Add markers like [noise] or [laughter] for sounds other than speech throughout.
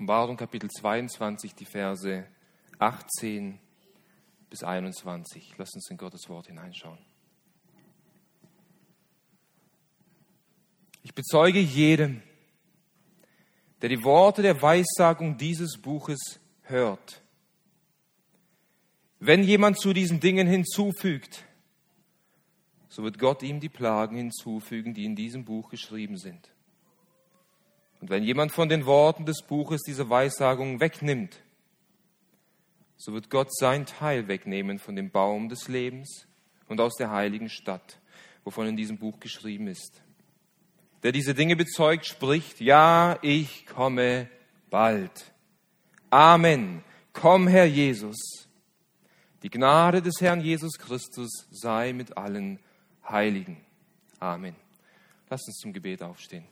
Offenbarung Kapitel 22, die Verse 18 bis 21. Lass uns in Gottes Wort hineinschauen. Ich bezeuge jedem, der die Worte der Weissagung dieses Buches hört. Wenn jemand zu diesen Dingen hinzufügt, so wird Gott ihm die Plagen hinzufügen, die in diesem Buch geschrieben sind. Und wenn jemand von den Worten des Buches diese Weissagung wegnimmt, so wird Gott sein Teil wegnehmen von dem Baum des Lebens und aus der heiligen Stadt, wovon in diesem Buch geschrieben ist. Der diese Dinge bezeugt, spricht, ja, ich komme bald. Amen. Komm, Herr Jesus. Die Gnade des Herrn Jesus Christus sei mit allen Heiligen. Amen. Lass uns zum Gebet aufstehen.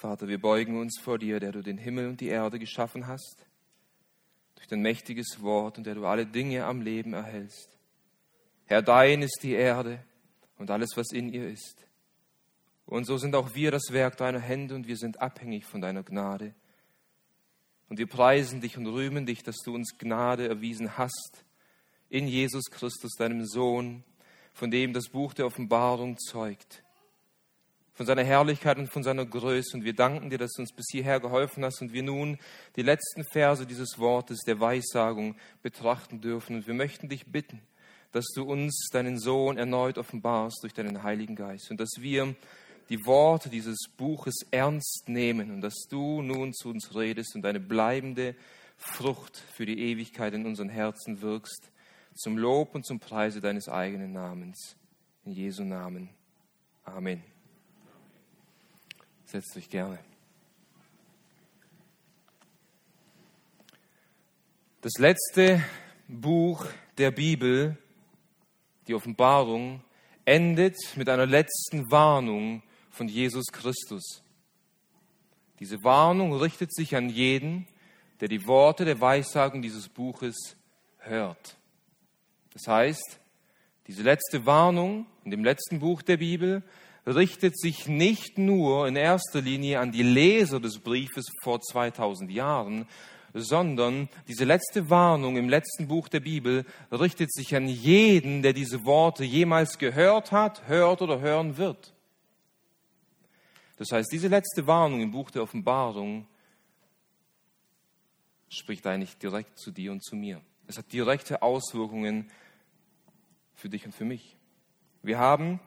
Vater, wir beugen uns vor dir, der du den Himmel und die Erde geschaffen hast, durch dein mächtiges Wort und der du alle Dinge am Leben erhältst. Herr, dein ist die Erde und alles, was in ihr ist. Und so sind auch wir das Werk deiner Hände und wir sind abhängig von deiner Gnade. Und wir preisen dich und rühmen dich, dass du uns Gnade erwiesen hast in Jesus Christus, deinem Sohn, von dem das Buch der Offenbarung zeugt von seiner Herrlichkeit und von seiner Größe. Und wir danken dir, dass du uns bis hierher geholfen hast und wir nun die letzten Verse dieses Wortes der Weissagung betrachten dürfen. Und wir möchten dich bitten, dass du uns deinen Sohn erneut offenbarst durch deinen Heiligen Geist und dass wir die Worte dieses Buches ernst nehmen und dass du nun zu uns redest und eine bleibende Frucht für die Ewigkeit in unseren Herzen wirkst, zum Lob und zum Preise deines eigenen Namens. In Jesu Namen. Amen. Setzt euch gerne. Das letzte Buch der Bibel, die Offenbarung, endet mit einer letzten Warnung von Jesus Christus. Diese Warnung richtet sich an jeden, der die Worte der Weissagung dieses Buches hört. Das heißt, diese letzte Warnung in dem letzten Buch der Bibel richtet sich nicht nur in erster Linie an die Leser des Briefes vor 2000 Jahren, sondern diese letzte Warnung im letzten Buch der Bibel richtet sich an jeden, der diese Worte jemals gehört hat, hört oder hören wird. Das heißt, diese letzte Warnung im Buch der Offenbarung spricht eigentlich direkt zu dir und zu mir. Es hat direkte Auswirkungen für dich und für mich. Wir haben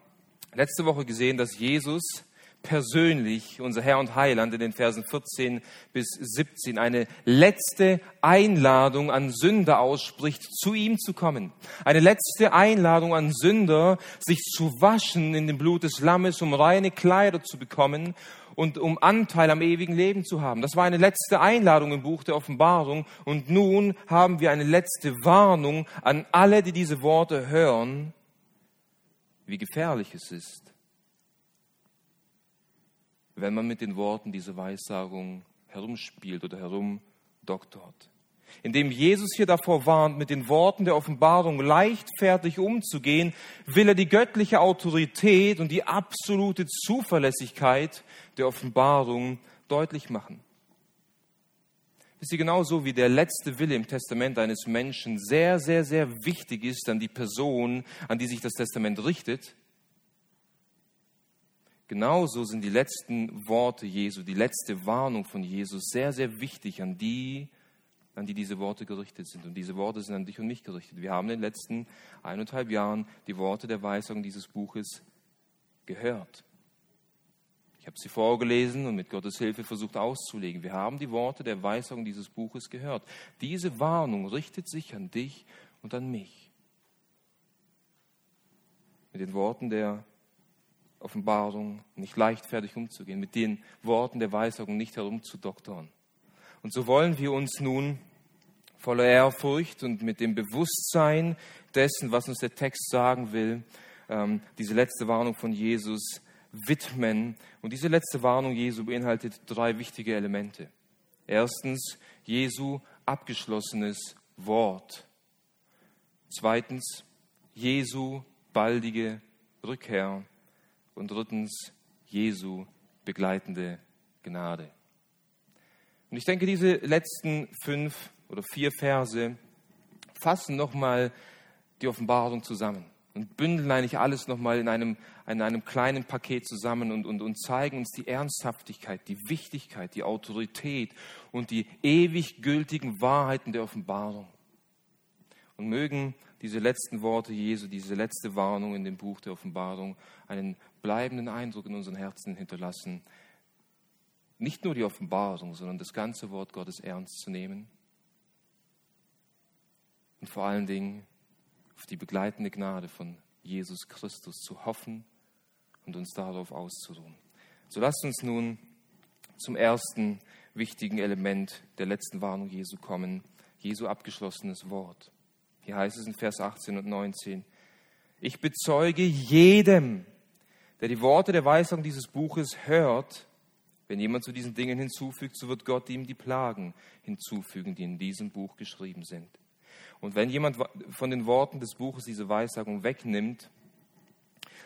letzte Woche gesehen, dass Jesus persönlich, unser Herr und Heiland, in den Versen 14 bis 17 eine letzte Einladung an Sünder ausspricht, zu ihm zu kommen. Eine letzte Einladung an Sünder, sich zu waschen in dem Blut des Lammes, um reine Kleider zu bekommen und um Anteil am ewigen Leben zu haben. Das war eine letzte Einladung im Buch der Offenbarung. Und nun haben wir eine letzte Warnung an alle, die diese Worte hören wie gefährlich es ist, wenn man mit den Worten dieser Weissagung herumspielt oder herumdoktort. Indem Jesus hier davor warnt, mit den Worten der Offenbarung leichtfertig umzugehen, will er die göttliche Autorität und die absolute Zuverlässigkeit der Offenbarung deutlich machen. Wisst ihr, genauso wie der letzte Wille im Testament eines Menschen sehr, sehr, sehr wichtig ist an die Person, an die sich das Testament richtet, genauso sind die letzten Worte Jesu, die letzte Warnung von Jesus sehr, sehr wichtig an die, an die diese Worte gerichtet sind. Und diese Worte sind an dich und mich gerichtet. Wir haben in den letzten eineinhalb Jahren die Worte der Weisung dieses Buches gehört. Ich habe sie vorgelesen und mit Gottes Hilfe versucht auszulegen. Wir haben die Worte der Weisung dieses Buches gehört. Diese Warnung richtet sich an dich und an mich. Mit den Worten der Offenbarung nicht leichtfertig umzugehen, mit den Worten der Weisung nicht herumzudoktern. Und so wollen wir uns nun voller Ehrfurcht und mit dem Bewusstsein dessen, was uns der Text sagen will, ähm, diese letzte Warnung von Jesus widmen. Und diese letzte Warnung Jesu beinhaltet drei wichtige Elemente. Erstens, Jesu abgeschlossenes Wort. Zweitens, Jesu baldige Rückkehr und drittens Jesu begleitende Gnade. Und ich denke, diese letzten fünf oder vier Verse fassen nochmal die Offenbarung zusammen und bündeln eigentlich alles nochmal in einem, in einem kleinen Paket zusammen und, und, und zeigen uns die Ernsthaftigkeit, die Wichtigkeit, die Autorität und die ewig gültigen Wahrheiten der Offenbarung. Und mögen diese letzten Worte Jesu, diese letzte Warnung in dem Buch der Offenbarung einen bleibenden Eindruck in unseren Herzen hinterlassen. Nicht nur die Offenbarung, sondern das ganze Wort Gottes ernst zu nehmen und vor allen Dingen auf die begleitende Gnade von Jesus Christus zu hoffen und uns darauf auszuruhen. So lasst uns nun zum ersten wichtigen Element der letzten Warnung Jesu kommen, Jesu abgeschlossenes Wort. Hier heißt es in Vers 18 und 19, ich bezeuge jedem, der die Worte der Weisung dieses Buches hört, wenn jemand zu diesen Dingen hinzufügt, so wird Gott ihm die Plagen hinzufügen, die in diesem Buch geschrieben sind. Und wenn jemand von den Worten des Buches diese Weissagung wegnimmt,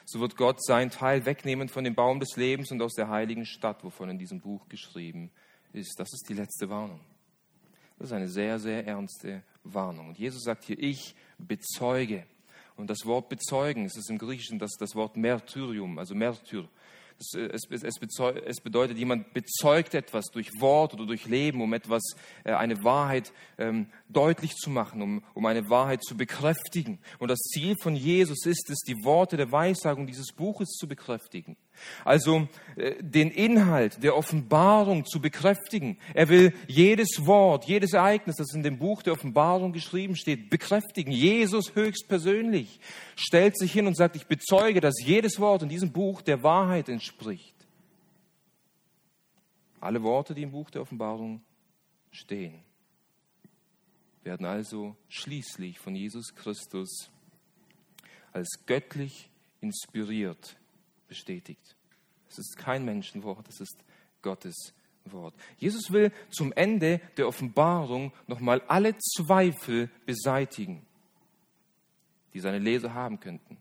so wird Gott seinen Teil wegnehmen von dem Baum des Lebens und aus der heiligen Stadt, wovon in diesem Buch geschrieben ist. Das ist die letzte Warnung. Das ist eine sehr, sehr ernste Warnung. Und Jesus sagt hier, ich bezeuge. Und das Wort bezeugen, es ist im Griechischen das, das Wort Märtyrium, also Märtyr. Es, es, es, bedeutet, jemand bezeugt etwas durch Wort oder durch Leben, um etwas, äh, eine Wahrheit ähm, deutlich zu machen, um, um eine Wahrheit zu bekräftigen. Und das Ziel von Jesus ist es, die Worte der Weissagung dieses Buches zu bekräftigen. Also äh, den Inhalt der Offenbarung zu bekräftigen. Er will jedes Wort, jedes Ereignis, das in dem Buch der Offenbarung geschrieben steht, bekräftigen. Jesus höchstpersönlich stellt sich hin und sagt, ich bezeuge, dass jedes Wort in diesem Buch der Wahrheit entspricht. Alle Worte, die im Buch der Offenbarung stehen, werden also schließlich von Jesus Christus als göttlich inspiriert bestätigt. Es ist kein Menschenwort, es ist Gottes Wort. Jesus will zum Ende der Offenbarung nochmal alle Zweifel beseitigen, die seine Leser haben könnten.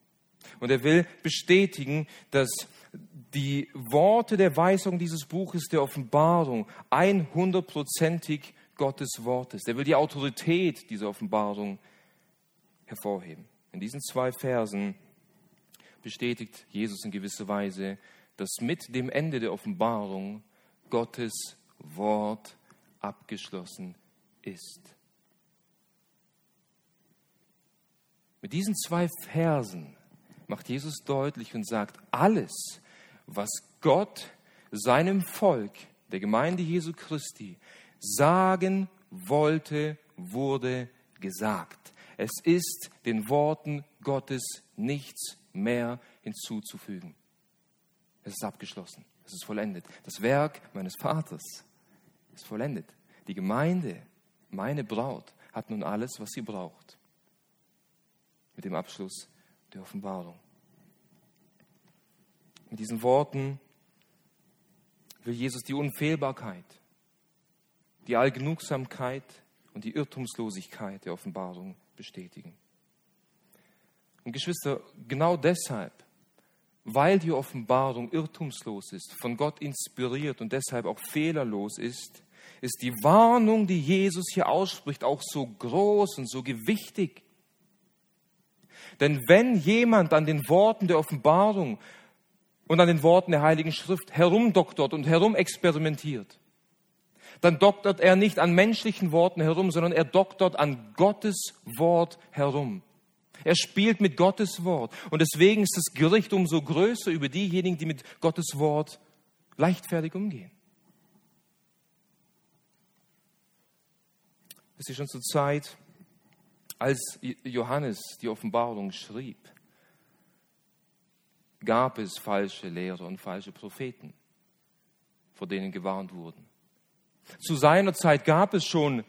Und er will bestätigen, dass die Worte der Weisung dieses Buches der Offenbarung 100%ig Gottes Wort ist. Er will die Autorität dieser Offenbarung hervorheben. In diesen zwei Versen bestätigt Jesus in gewisser Weise, dass mit dem Ende der Offenbarung Gottes Wort abgeschlossen ist. Mit diesen zwei Versen macht Jesus deutlich und sagt, alles, was Gott seinem Volk, der Gemeinde Jesu Christi, sagen wollte, wurde gesagt. Es ist den Worten Gottes nichts mehr hinzuzufügen. Es ist abgeschlossen. Es ist vollendet. Das Werk meines Vaters ist vollendet. Die Gemeinde, meine Braut, hat nun alles, was sie braucht. Mit dem Abschluss der Offenbarung. Mit diesen Worten will Jesus die Unfehlbarkeit, die Allgenugsamkeit und die Irrtumslosigkeit der Offenbarung bestätigen. Und Geschwister, genau deshalb, weil die Offenbarung irrtumslos ist, von Gott inspiriert und deshalb auch fehlerlos ist, ist die Warnung, die Jesus hier ausspricht, auch so groß und so gewichtig. Denn wenn jemand an den Worten der Offenbarung und an den Worten der Heiligen Schrift herumdoktort und herumexperimentiert, dann doktort er nicht an menschlichen Worten herum, sondern er doktort an Gottes Wort herum. Er spielt mit Gottes Wort. Und deswegen ist das Gericht umso größer über diejenigen, die mit Gottes Wort leichtfertig umgehen. Es ist schon zur Zeit, als Johannes die Offenbarung schrieb, gab es falsche Lehrer und falsche Propheten, vor denen gewarnt wurden. Zu seiner Zeit gab es schon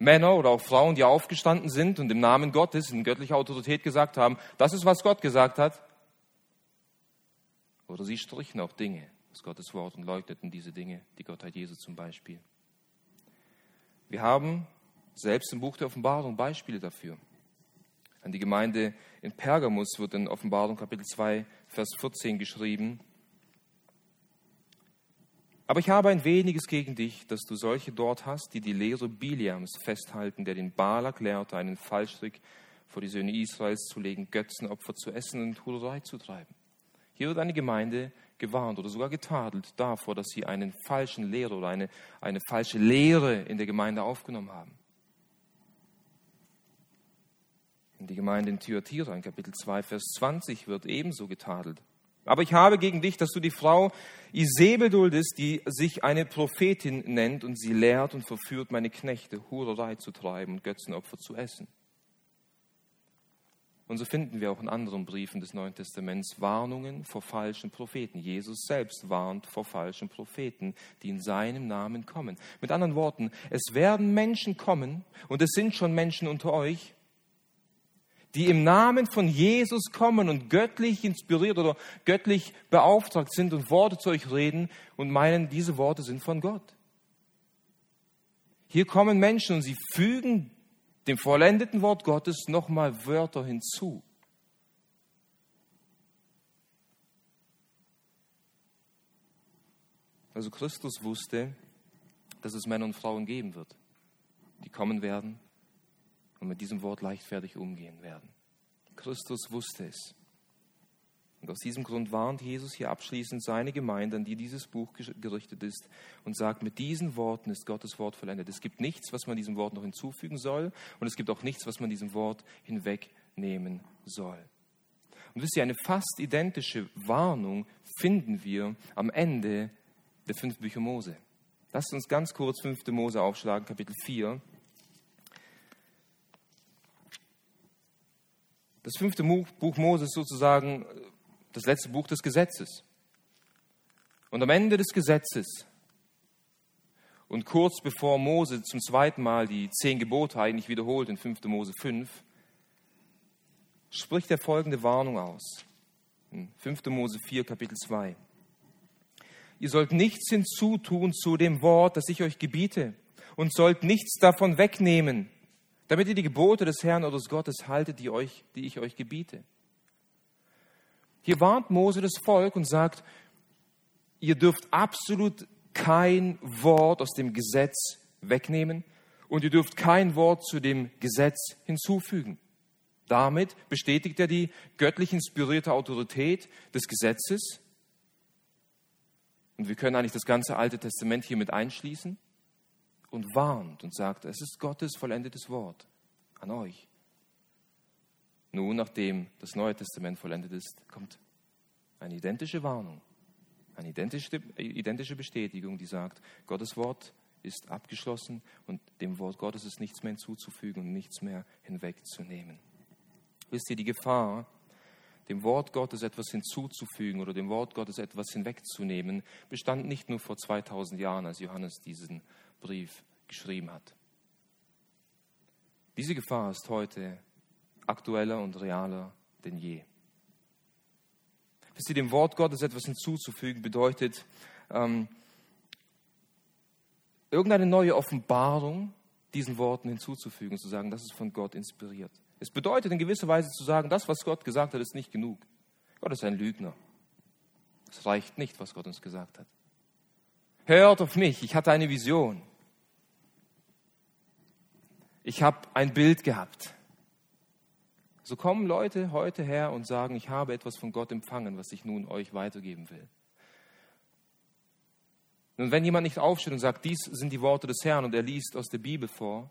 Männer oder auch Frauen, die aufgestanden sind und im Namen Gottes in göttlicher Autorität gesagt haben, das ist, was Gott gesagt hat. Oder sie strichen auch Dinge aus Gottes Wort und leugneten diese Dinge, die Gottheit Jesu zum Beispiel. Wir haben selbst im Buch der Offenbarung Beispiele dafür. An die Gemeinde in Pergamus wird in Offenbarung Kapitel 2, Vers 14 geschrieben, aber ich habe ein weniges gegen dich, dass du solche dort hast, die die Lehre Biliams festhalten, der den Balak lehrte, einen Fallstrick vor die Söhne Israels zu legen, Götzenopfer zu essen und Hurerei zu treiben. Hier wird eine Gemeinde gewarnt oder sogar getadelt davor, dass sie einen falschen Lehrer oder eine, eine falsche Lehre in der Gemeinde aufgenommen haben. Und die Gemeinde in Thyatira in Kapitel 2, Vers 20 wird ebenso getadelt. Aber ich habe gegen dich, dass du die Frau Isabel duldest, die sich eine Prophetin nennt und sie lehrt und verführt meine Knechte, Hurerei zu treiben und Götzenopfer zu essen. Und so finden wir auch in anderen Briefen des Neuen Testaments Warnungen vor falschen Propheten. Jesus selbst warnt vor falschen Propheten, die in seinem Namen kommen. Mit anderen Worten, es werden Menschen kommen, und es sind schon Menschen unter euch, die im Namen von Jesus kommen und göttlich inspiriert oder göttlich beauftragt sind und Worte zu euch reden und meinen, diese Worte sind von Gott. Hier kommen Menschen und sie fügen dem vollendeten Wort Gottes nochmal Wörter hinzu. Also Christus wusste, dass es Männer und Frauen geben wird, die kommen werden und mit diesem Wort leichtfertig umgehen werden. Christus wusste es. Und aus diesem Grund warnt Jesus hier abschließend seine Gemeinde, an die dieses Buch gerichtet ist, und sagt, mit diesen Worten ist Gottes Wort vollendet. Es gibt nichts, was man diesem Wort noch hinzufügen soll, und es gibt auch nichts, was man diesem Wort hinwegnehmen soll. Und wisst ihr, eine fast identische Warnung finden wir am Ende der fünf Bücher Mose. Lasst uns ganz kurz 5. Mose aufschlagen, Kapitel 4. Das fünfte Buch Mose ist sozusagen das letzte Buch des Gesetzes. Und am Ende des Gesetzes und kurz bevor Mose zum zweiten Mal die zehn Gebote eigentlich wiederholt in 5. Mose 5, spricht er folgende Warnung aus. In 5. Mose 4, Kapitel 2. Ihr sollt nichts hinzutun zu dem Wort, das ich euch gebiete, und sollt nichts davon wegnehmen, damit ihr die Gebote des Herrn oder des Gottes haltet, die, euch, die ich euch gebiete. Hier warnt Mose das Volk und sagt, ihr dürft absolut kein Wort aus dem Gesetz wegnehmen und ihr dürft kein Wort zu dem Gesetz hinzufügen. Damit bestätigt er die göttlich inspirierte Autorität des Gesetzes. Und wir können eigentlich das ganze Alte Testament hier mit einschließen und warnt und sagt, es ist Gottes vollendetes Wort an euch. Nun, nachdem das Neue Testament vollendet ist, kommt eine identische Warnung, eine identische, identische Bestätigung, die sagt, Gottes Wort ist abgeschlossen und dem Wort Gottes ist nichts mehr hinzuzufügen und nichts mehr hinwegzunehmen. Wisst ihr, die Gefahr, dem Wort Gottes etwas hinzuzufügen oder dem Wort Gottes etwas hinwegzunehmen, bestand nicht nur vor 2000 Jahren, als Johannes diesen Brief geschrieben hat. Diese Gefahr ist heute aktueller und realer denn je. Wisst ihr, dem Wort Gottes etwas hinzuzufügen, bedeutet, ähm, irgendeine neue Offenbarung diesen Worten hinzuzufügen zu sagen, das ist von Gott inspiriert. Es bedeutet in gewisser Weise zu sagen, das, was Gott gesagt hat, ist nicht genug. Gott ist ein Lügner. Es reicht nicht, was Gott uns gesagt hat. Hört auf mich, ich hatte eine Vision. Ich habe ein Bild gehabt. So kommen Leute heute her und sagen, ich habe etwas von Gott empfangen, was ich nun euch weitergeben will. Nun, wenn jemand nicht aufsteht und sagt, dies sind die Worte des Herrn und er liest aus der Bibel vor,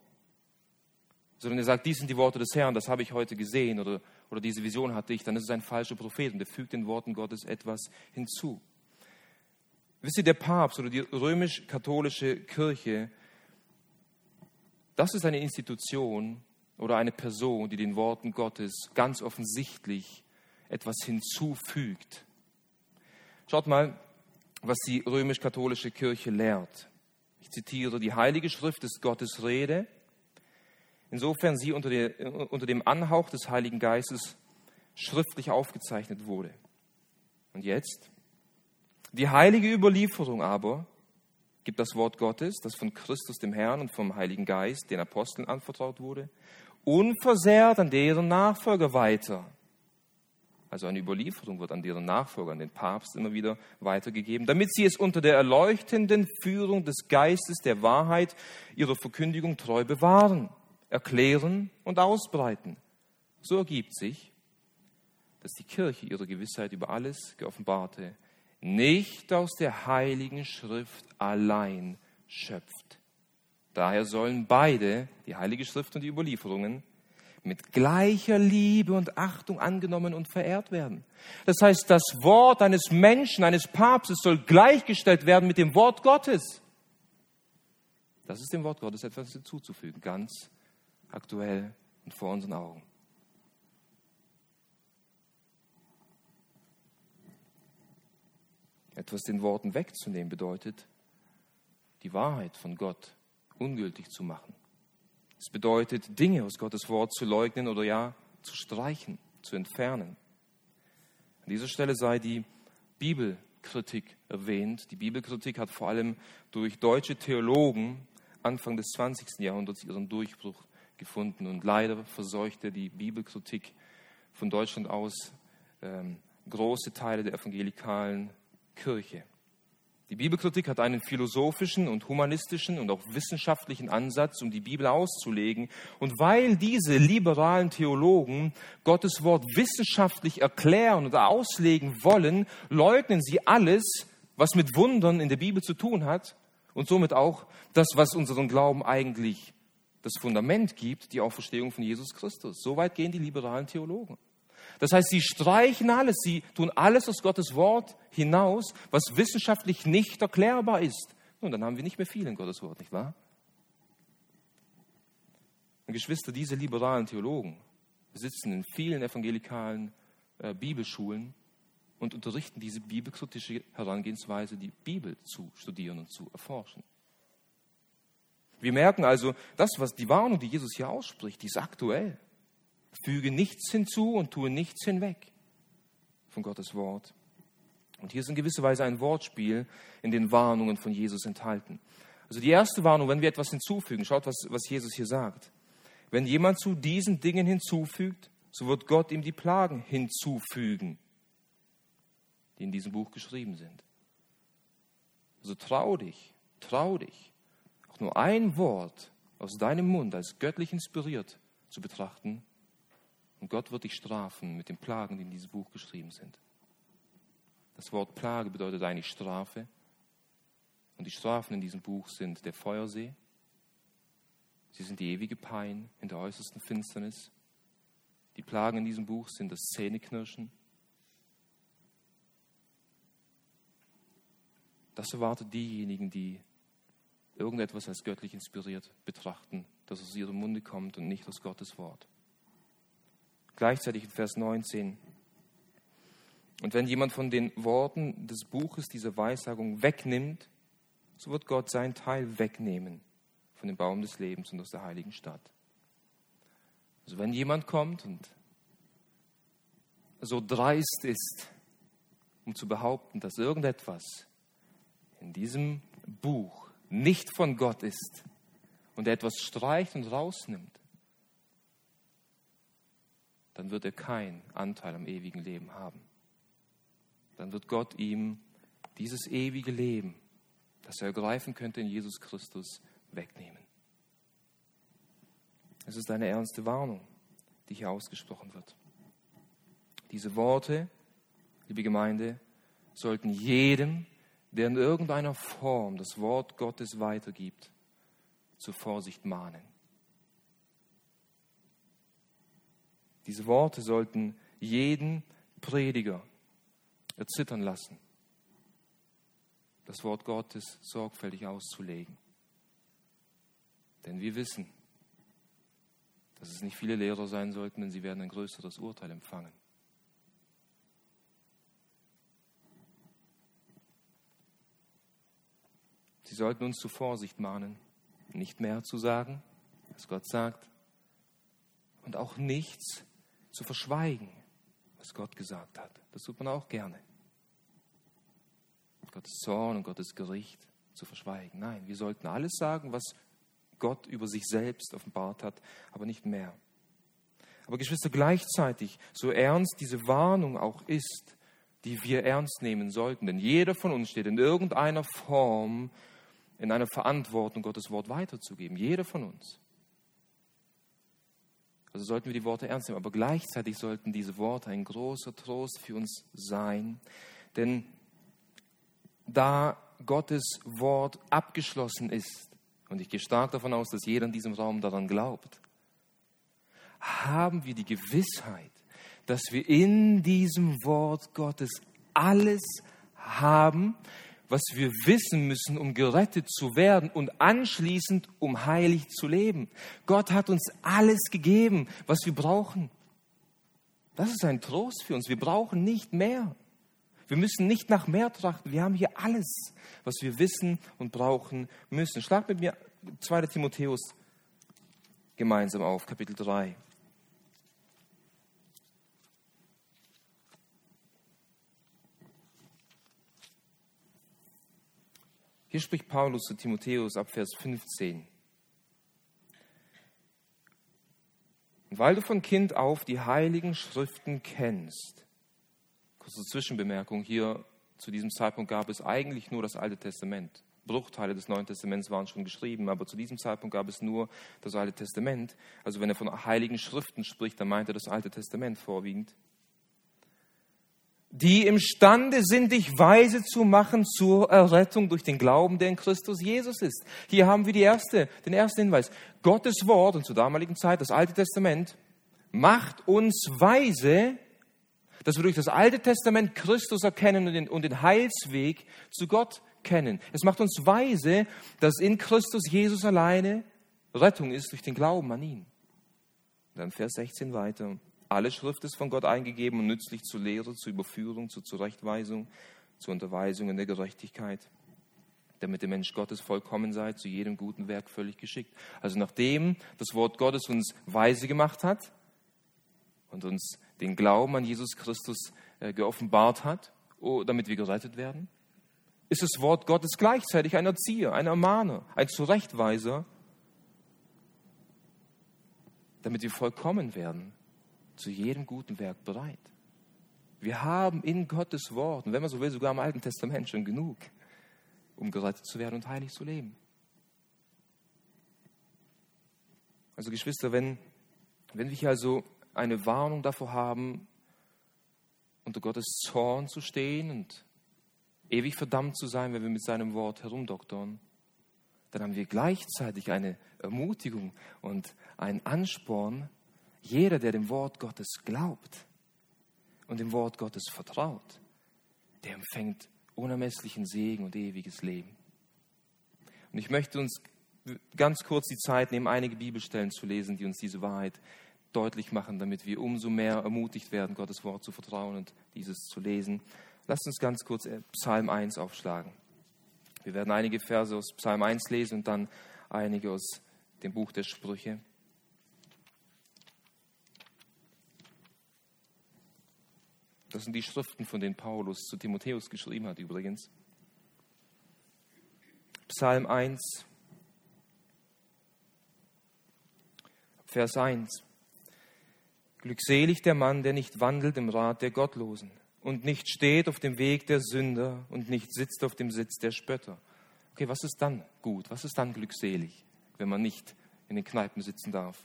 sondern er sagt, dies sind die Worte des Herrn, das habe ich heute gesehen oder, oder diese Vision hatte ich, dann ist es ein falscher Prophet und er fügt den Worten Gottes etwas hinzu. Wisst ihr, der Papst oder die römisch-katholische Kirche, das ist eine Institution, oder eine Person, die den Worten Gottes ganz offensichtlich etwas hinzufügt. Schaut mal, was die römisch-katholische Kirche lehrt. Ich zitiere, die Heilige Schrift ist Gottes Rede, insofern sie unter, der, unter dem Anhauch des Heiligen Geistes schriftlich aufgezeichnet wurde. Und jetzt? Die heilige Überlieferung aber gibt das Wort Gottes, das von Christus dem Herrn und vom Heiligen Geist den Aposteln anvertraut wurde, unversehrt an deren Nachfolger weiter. Also eine Überlieferung wird an deren Nachfolger, an den Papst immer wieder weitergegeben, damit sie es unter der erleuchtenden Führung des Geistes der Wahrheit ihrer Verkündigung treu bewahren, erklären und ausbreiten. So ergibt sich, dass die Kirche ihre Gewissheit über alles Geoffenbarte nicht aus der heiligen Schrift allein schöpft. Daher sollen beide, die heilige Schrift und die Überlieferungen, mit gleicher Liebe und Achtung angenommen und verehrt werden. Das heißt, das Wort eines Menschen, eines Papstes soll gleichgestellt werden mit dem Wort Gottes. Das ist dem Wort Gottes etwas hinzuzufügen, ganz aktuell und vor unseren Augen. Etwas den Worten wegzunehmen bedeutet, die Wahrheit von Gott ungültig zu machen. Es bedeutet, Dinge aus Gottes Wort zu leugnen oder ja zu streichen, zu entfernen. An dieser Stelle sei die Bibelkritik erwähnt. Die Bibelkritik hat vor allem durch deutsche Theologen Anfang des 20. Jahrhunderts ihren Durchbruch gefunden und leider verseuchte die Bibelkritik von Deutschland aus ähm, große Teile der evangelikalen Kirche. Die Bibelkritik hat einen philosophischen und humanistischen und auch wissenschaftlichen Ansatz, um die Bibel auszulegen. Und weil diese liberalen Theologen Gottes Wort wissenschaftlich erklären oder auslegen wollen, leugnen sie alles, was mit Wundern in der Bibel zu tun hat und somit auch das, was unseren Glauben eigentlich das Fundament gibt, die Auferstehung von Jesus Christus. Soweit gehen die liberalen Theologen. Das heißt, sie streichen alles, sie tun alles aus Gottes Wort hinaus, was wissenschaftlich nicht erklärbar ist. Nun, dann haben wir nicht mehr viel in Gottes Wort, nicht wahr? Und Geschwister, diese liberalen Theologen sitzen in vielen evangelikalen äh, Bibelschulen und unterrichten diese bibelkritische Herangehensweise, die Bibel zu studieren und zu erforschen. Wir merken also, das, was die Warnung, die Jesus hier ausspricht, die ist aktuell. Füge nichts hinzu und tue nichts hinweg von Gottes Wort. Und hier ist in gewisser Weise ein Wortspiel in den Warnungen von Jesus enthalten. Also die erste Warnung, wenn wir etwas hinzufügen, schaut, was, was Jesus hier sagt. Wenn jemand zu diesen Dingen hinzufügt, so wird Gott ihm die Plagen hinzufügen, die in diesem Buch geschrieben sind. Also trau dich, trau dich, auch nur ein Wort aus deinem Mund als göttlich inspiriert zu betrachten und Gott wird dich strafen mit den Plagen, die in diesem Buch geschrieben sind. Das Wort Plage bedeutet eigentlich Strafe. Und die Strafen in diesem Buch sind der Feuersee. Sie sind die ewige Pein in der äußersten Finsternis. Die Plagen in diesem Buch sind das Zähneknirschen. Das erwartet diejenigen, die irgendetwas als göttlich inspiriert betrachten, das aus ihrem Munde kommt und nicht aus Gottes Wort. Gleichzeitig in Vers 19. Und wenn jemand von den Worten des Buches diese Weissagung wegnimmt, so wird Gott sein Teil wegnehmen von dem Baum des Lebens und aus der heiligen Stadt. Also wenn jemand kommt und so dreist ist, um zu behaupten, dass irgendetwas in diesem Buch nicht von Gott ist und er etwas streicht und rausnimmt, dann wird er keinen Anteil am ewigen Leben haben. Dann wird Gott ihm dieses ewige Leben, das er ergreifen könnte in Jesus Christus, wegnehmen. Es ist eine ernste Warnung, die hier ausgesprochen wird. Diese Worte, liebe Gemeinde, sollten jedem, der in irgendeiner Form das Wort Gottes weitergibt, zur Vorsicht mahnen. Diese Worte sollten jeden Prediger erzittern lassen, das Wort Gottes sorgfältig auszulegen. Denn wir wissen, dass es nicht viele Lehrer sein sollten, denn sie werden ein größeres Urteil empfangen. Sie sollten uns zu Vorsicht mahnen, nicht mehr zu sagen, was Gott sagt, und auch nichts zu verschweigen, was Gott gesagt hat. Das tut man auch gerne. Gottes Zorn und Gottes Gericht zu verschweigen. Nein, wir sollten alles sagen, was Gott über sich selbst offenbart hat, aber nicht mehr. Aber Geschwister, gleichzeitig, so ernst diese Warnung auch ist, die wir ernst nehmen sollten, denn jeder von uns steht in irgendeiner Form in einer Verantwortung, Gottes Wort weiterzugeben. Jeder von uns. Also sollten wir die Worte ernst nehmen, aber gleichzeitig sollten diese Worte ein großer Trost für uns sein, denn da Gottes Wort abgeschlossen ist, und ich gehe stark davon aus, dass jeder in diesem Raum daran glaubt, haben wir die Gewissheit, dass wir in diesem Wort Gottes alles haben, was wir wissen müssen, um gerettet zu werden und anschließend, um heilig zu leben. Gott hat uns alles gegeben, was wir brauchen. Das ist ein Trost für uns. Wir brauchen nicht mehr. Wir müssen nicht nach mehr trachten. Wir haben hier alles, was wir wissen und brauchen müssen. Schlag mit mir 2. Timotheus gemeinsam auf, Kapitel 3. Hier spricht Paulus zu Timotheus ab Vers 15. weil du von Kind auf die heiligen Schriften kennst, kurze Zwischenbemerkung, hier zu diesem Zeitpunkt gab es eigentlich nur das Alte Testament. Bruchteile des Neuen Testaments waren schon geschrieben, aber zu diesem Zeitpunkt gab es nur das Alte Testament. Also wenn er von heiligen Schriften spricht, dann meint er das Alte Testament vorwiegend die imstande sind, dich weise zu machen zur Errettung durch den Glauben, der in Christus Jesus ist. Hier haben wir die erste, den ersten Hinweis. Gottes Wort, und zur damaligen Zeit das Alte Testament, macht uns weise, dass wir durch das Alte Testament Christus erkennen und den, und den Heilsweg zu Gott kennen. Es macht uns weise, dass in Christus Jesus alleine Rettung ist durch den Glauben an ihn. dann Vers 16 weiter. Alle Schrift ist von Gott eingegeben und nützlich zur Lehre, zur Überführung, zur Zurechtweisung, zur Unterweisung in der Gerechtigkeit, damit der Mensch Gottes vollkommen sei, zu jedem guten Werk völlig geschickt. Also nachdem das Wort Gottes uns weise gemacht hat und uns den Glauben an Jesus Christus äh, geoffenbart hat, oh, damit wir gerettet werden, ist das Wort Gottes gleichzeitig ein Erzieher, ein Ermahner, ein Zurechtweiser, damit wir vollkommen werden, zu jedem guten Werk bereit. Wir haben in Gottes Wort, und wenn man so will, sogar im Alten Testament schon genug, um gerettet zu werden und heilig zu leben. Also Geschwister, wenn, wenn wir hier also eine Warnung davor haben, unter Gottes Zorn zu stehen und ewig verdammt zu sein, wenn wir mit seinem Wort herumdoktern, dann haben wir gleichzeitig eine Ermutigung und einen Ansporn, jeder, der dem Wort Gottes glaubt und dem Wort Gottes vertraut, der empfängt unermesslichen Segen und ewiges Leben. Und ich möchte uns ganz kurz die Zeit nehmen, einige Bibelstellen zu lesen, die uns diese Wahrheit deutlich machen, damit wir umso mehr ermutigt werden, Gottes Wort zu vertrauen und dieses zu lesen. Lasst uns ganz kurz äh, Psalm 1 aufschlagen. Wir werden einige Verse aus Psalm 1 lesen und dann einige aus dem Buch der Sprüche. Das sind die Schriften, von denen Paulus zu Timotheus geschrieben hat übrigens. Psalm 1, Vers 1. Glückselig der Mann, der nicht wandelt im Rat der Gottlosen und nicht steht auf dem Weg der Sünder und nicht sitzt auf dem Sitz der Spötter. Okay, was ist dann gut? Was ist dann glückselig, wenn man nicht in den Kneipen sitzen darf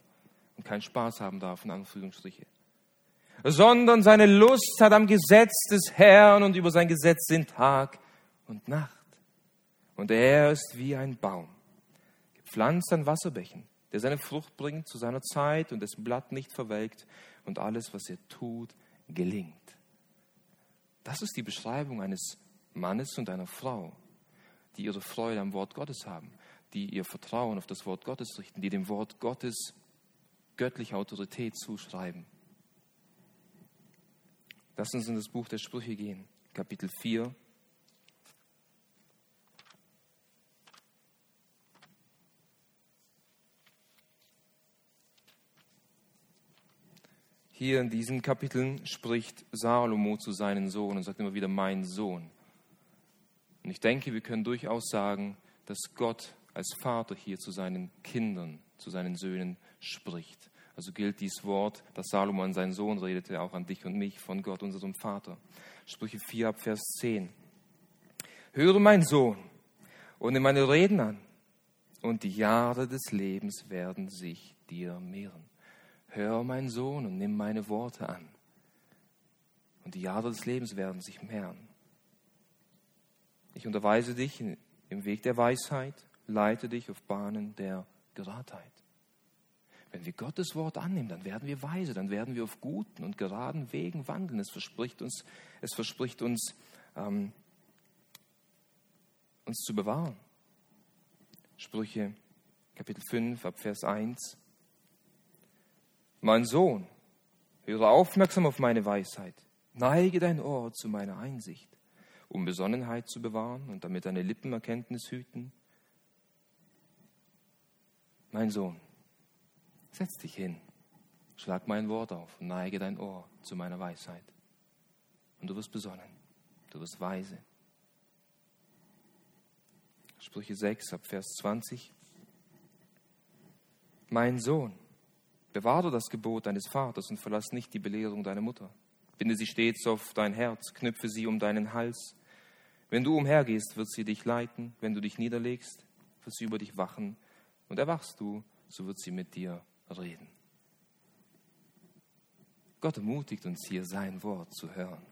und keinen Spaß haben darf, in Anführungsstriche? Sondern seine Lust hat am Gesetz des Herrn und über sein Gesetz sind Tag und Nacht. Und er ist wie ein Baum, gepflanzt an Wasserbächen, der seine Frucht bringt zu seiner Zeit und dessen Blatt nicht verwelkt und alles, was er tut, gelingt. Das ist die Beschreibung eines Mannes und einer Frau, die ihre Freude am Wort Gottes haben, die ihr Vertrauen auf das Wort Gottes richten, die dem Wort Gottes göttliche Autorität zuschreiben. Lass uns in das Buch der Sprüche gehen, Kapitel 4. Hier in diesen Kapiteln spricht Salomo zu seinem Sohn und sagt immer wieder mein Sohn. Und ich denke, wir können durchaus sagen, dass Gott als Vater hier zu seinen Kindern, zu seinen Söhnen spricht. Also gilt dies Wort, das Salomon an seinen Sohn redete, auch an dich und mich von Gott, unserem Vater. Sprüche 4 ab Vers 10. Höre mein Sohn und nimm meine Reden an, und die Jahre des Lebens werden sich dir mehren. Hör mein Sohn und nimm meine Worte an, und die Jahre des Lebens werden sich mehren. Ich unterweise dich im Weg der Weisheit, leite dich auf Bahnen der Geradheit. Wenn wir Gottes Wort annehmen, dann werden wir weise, dann werden wir auf guten und geraden Wegen wandeln. Es verspricht uns, es verspricht uns, ähm, uns zu bewahren. Sprüche Kapitel 5 ab Vers 1. Mein Sohn, höre aufmerksam auf meine Weisheit, neige dein Ohr zu meiner Einsicht, um Besonnenheit zu bewahren und damit deine Lippen Erkenntnis hüten. Mein Sohn, Setz dich hin, schlag mein Wort auf und neige dein Ohr zu meiner Weisheit. Und du wirst besonnen, du wirst weise. Sprüche 6 ab Vers 20. Mein Sohn, bewahre das Gebot deines Vaters und verlass nicht die Belehrung deiner Mutter. Binde sie stets auf dein Herz, knüpfe sie um deinen Hals. Wenn du umhergehst, wird sie dich leiten. Wenn du dich niederlegst, wird sie über dich wachen. Und erwachst du, so wird sie mit dir reden. Gott ermutigt uns hier, sein Wort zu hören,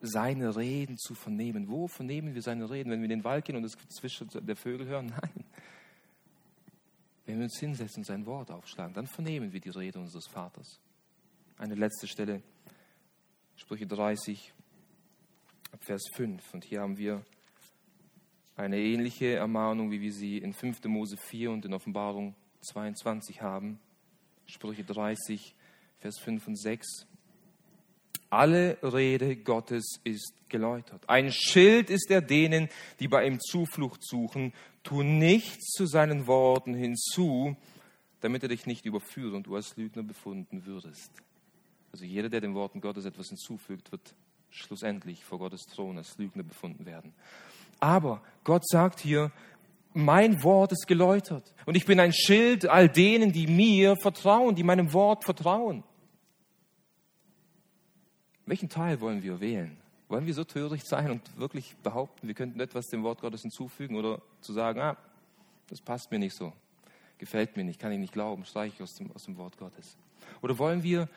seine Reden zu vernehmen. Wo vernehmen wir seine Reden? Wenn wir in den Wald gehen und das Zwischen der Vögel hören? [laughs] Nein. Wenn wir uns hinsetzen und sein Wort aufschlagen, dann vernehmen wir die Rede unseres Vaters. Eine letzte Stelle, Sprüche 30, Vers 5. Und hier haben wir eine ähnliche Ermahnung, wie wir sie in 5. Mose 4 und in Offenbarung 22 haben. Sprüche 30, Vers 5 und 6. Alle Rede Gottes ist geläutert. Ein Schild ist er denen, die bei ihm Zuflucht suchen. Tu nichts zu seinen Worten hinzu, damit er dich nicht überführt und du als Lügner befunden würdest. Also jeder, der den Worten Gottes etwas hinzufügt, wird schlussendlich vor Gottes Thron als Lügner befunden werden. Aber Gott sagt hier, mein Wort ist geläutert. Und ich bin ein Schild all denen, die mir vertrauen, die meinem Wort vertrauen. Welchen Teil wollen wir wählen? Wollen wir so töricht sein und wirklich behaupten, wir könnten etwas dem Wort Gottes hinzufügen oder zu sagen, ah, das passt mir nicht so, gefällt mir nicht, kann ich nicht glauben, streiche ich aus dem, aus dem Wort Gottes? Oder wollen wir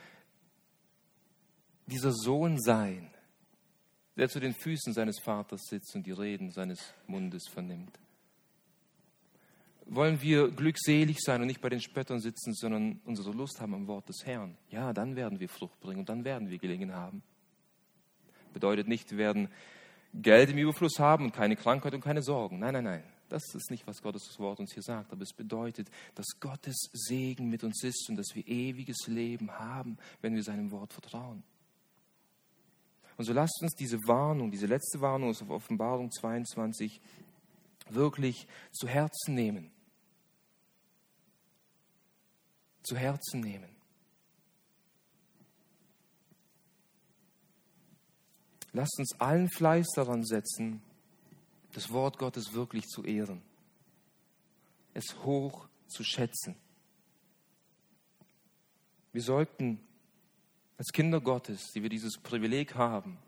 dieser Sohn sein, der zu den Füßen seines Vaters sitzt und die Reden seines Mundes vernimmt? Wollen wir glückselig sein und nicht bei den Spöttern sitzen, sondern unsere Lust haben am Wort des Herrn. Ja, dann werden wir Frucht bringen und dann werden wir gelingen haben. Bedeutet nicht, wir werden Geld im Überfluss haben und keine Krankheit und keine Sorgen. Nein, nein, nein. Das ist nicht, was Gottes Wort uns hier sagt. Aber es bedeutet, dass Gottes Segen mit uns ist und dass wir ewiges Leben haben, wenn wir seinem Wort vertrauen. Und so lasst uns diese Warnung, diese letzte Warnung aus Offenbarung 22 wirklich zu Herzen nehmen. Zu Herzen nehmen. Lasst uns allen Fleiß daran setzen, das Wort Gottes wirklich zu ehren, es hoch zu schätzen. Wir sollten als Kinder Gottes, die wir dieses Privileg haben,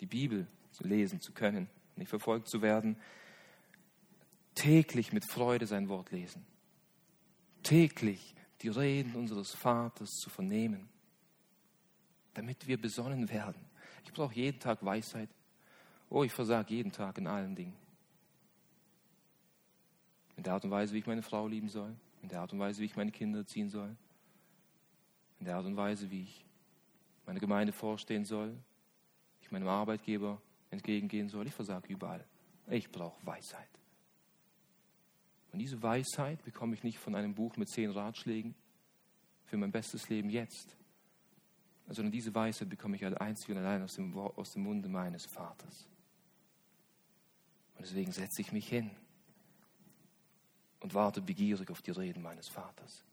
die Bibel zu lesen zu können, nicht verfolgt zu werden, täglich mit Freude sein Wort lesen, täglich die Reden unseres Vaters zu vernehmen, damit wir besonnen werden. Ich brauche jeden Tag Weisheit. Oh, ich versage jeden Tag in allen Dingen. In der Art und Weise, wie ich meine Frau lieben soll, in der Art und Weise, wie ich meine Kinder erziehen soll, in der Art und Weise, wie ich meine Gemeinde vorstehen soll, ich meinem Arbeitgeber entgegengehen soll. Ich versage überall. Ich brauche Weisheit. Und diese Weisheit bekomme ich nicht von einem Buch mit zehn Ratschlägen für mein bestes Leben jetzt, sondern diese Weisheit bekomme ich einzig und allein aus dem, aus dem Munde meines Vaters. Und deswegen setze ich mich hin und warte begierig auf die Reden meines Vaters.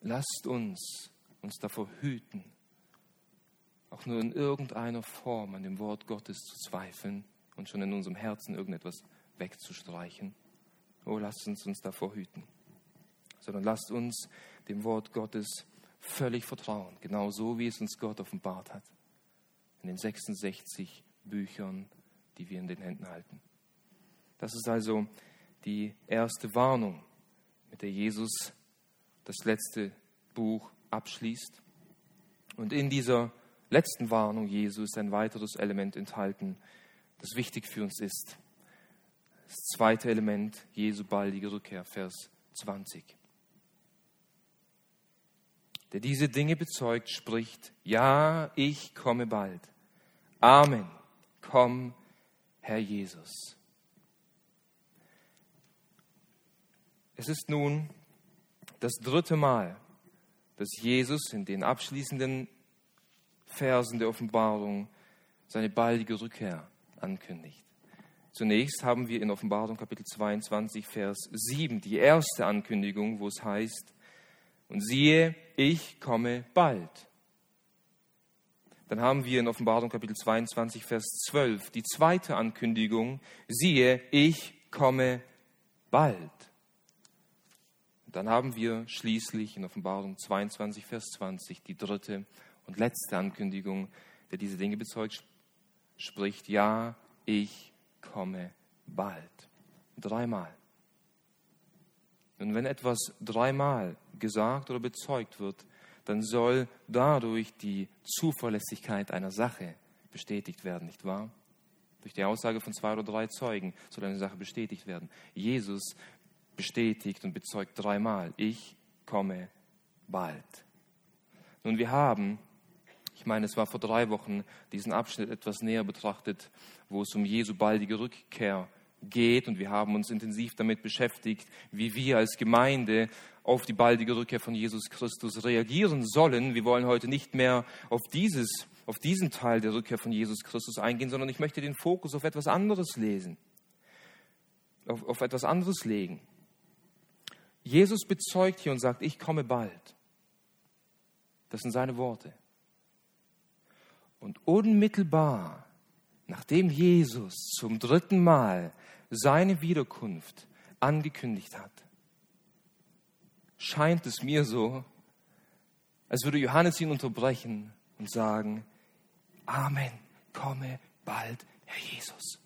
Lasst uns uns davor hüten, auch nur in irgendeiner Form an dem Wort Gottes zu zweifeln und schon in unserem Herzen irgendetwas wegzustreichen. Oh, lasst uns uns davor hüten. sondern lasst uns dem Wort Gottes völlig vertrauen, genau so wie es uns Gott offenbart hat, in den 66 Büchern, die wir in den Händen halten. Das ist also die erste Warnung, mit der Jesus das letzte Buch abschließt. Und in dieser letzten Warnung Jesu ist ein weiteres Element enthalten, das wichtig für uns ist. Das zweite Element, Jesu baldige Rückkehr, Vers 20. Der diese Dinge bezeugt, spricht, ja, ich komme bald. Amen. Komm, Herr Jesus. Es ist nun das dritte Mal, dass Jesus in den abschließenden Versen der Offenbarung seine baldige Rückkehr ankündigt. Zunächst haben wir in Offenbarung Kapitel 22, Vers 7 die erste Ankündigung, wo es heißt, und siehe, ich komme bald. Dann haben wir in Offenbarung Kapitel 22, Vers 12 die zweite Ankündigung, siehe, ich komme bald. Dann haben wir schließlich in Offenbarung 22, Vers 20 die dritte und letzte Ankündigung, der diese Dinge bezeugt, spricht, ja, ich komme bald. Dreimal. Und wenn etwas dreimal gesagt oder bezeugt wird, dann soll dadurch die Zuverlässigkeit einer Sache bestätigt werden, nicht wahr? Durch die Aussage von zwei oder drei Zeugen soll eine Sache bestätigt werden. Jesus bestätigt und bezeugt dreimal, ich komme bald. Nun, wir haben ich meine, es war vor drei Wochen diesen Abschnitt etwas näher betrachtet, wo es um Jesu baldige Rückkehr geht. Und wir haben uns intensiv damit beschäftigt, wie wir als Gemeinde auf die baldige Rückkehr von Jesus Christus reagieren sollen. Wir wollen heute nicht mehr auf, dieses, auf diesen Teil der Rückkehr von Jesus Christus eingehen, sondern ich möchte den Fokus auf etwas anderes lesen, auf, auf etwas anderes legen. Jesus bezeugt hier und sagt, ich komme bald. Das sind seine Worte. Und unmittelbar, nachdem Jesus zum dritten Mal seine Wiederkunft angekündigt hat, scheint es mir so, als würde Johannes ihn unterbrechen und sagen, Amen, komme bald, Herr Jesus.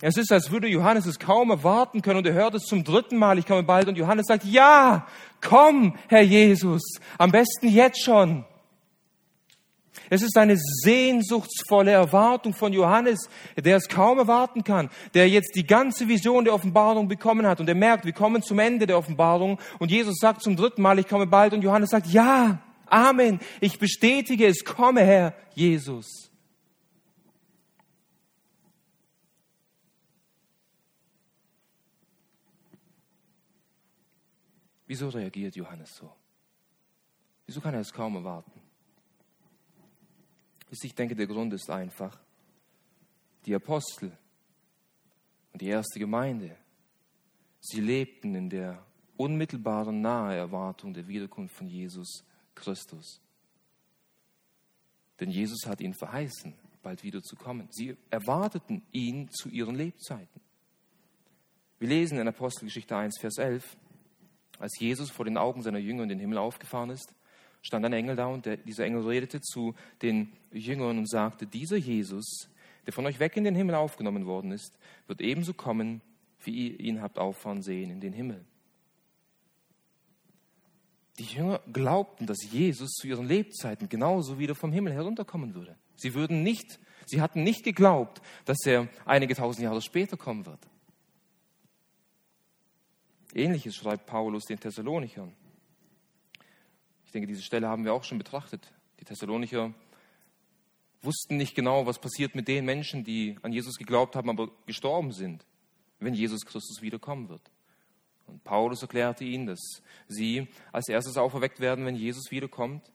Es ist, als würde Johannes es kaum erwarten können und er hört es zum dritten Mal, ich komme bald und Johannes sagt, ja, komm, Herr Jesus, am besten jetzt schon. Es ist eine sehnsuchtsvolle Erwartung von Johannes, der es kaum erwarten kann, der jetzt die ganze Vision der Offenbarung bekommen hat und er merkt, wir kommen zum Ende der Offenbarung und Jesus sagt zum dritten Mal, ich komme bald und Johannes sagt, ja, Amen, ich bestätige es, komme Herr Jesus. Wieso reagiert Johannes so? Wieso kann er es kaum erwarten? Ich denke, der Grund ist einfach, die Apostel und die erste Gemeinde, sie lebten in der unmittelbaren nahe Erwartung der Wiederkunft von Jesus Christus. Denn Jesus hat ihnen verheißen, bald wieder zu kommen. Sie erwarteten ihn zu ihren Lebzeiten. Wir lesen in Apostelgeschichte 1, Vers 11, als Jesus vor den Augen seiner Jünger in den Himmel aufgefahren ist, stand ein Engel da und der, dieser Engel redete zu den Jüngern und sagte, dieser Jesus, der von euch weg in den Himmel aufgenommen worden ist, wird ebenso kommen, wie ihr ihn habt auffahren sehen in den Himmel. Die Jünger glaubten, dass Jesus zu ihren Lebzeiten genauso wieder vom Himmel herunterkommen würde. Sie würden nicht, sie hatten nicht geglaubt, dass er einige tausend Jahre später kommen wird. Ähnliches schreibt Paulus den Thessalonichern. Ich denke, diese Stelle haben wir auch schon betrachtet. Die Thessalonicher wussten nicht genau, was passiert mit den Menschen, die an Jesus geglaubt haben, aber gestorben sind, wenn Jesus Christus wiederkommen wird. Und Paulus erklärte ihnen, dass sie als erstes auferweckt werden, wenn Jesus wiederkommt.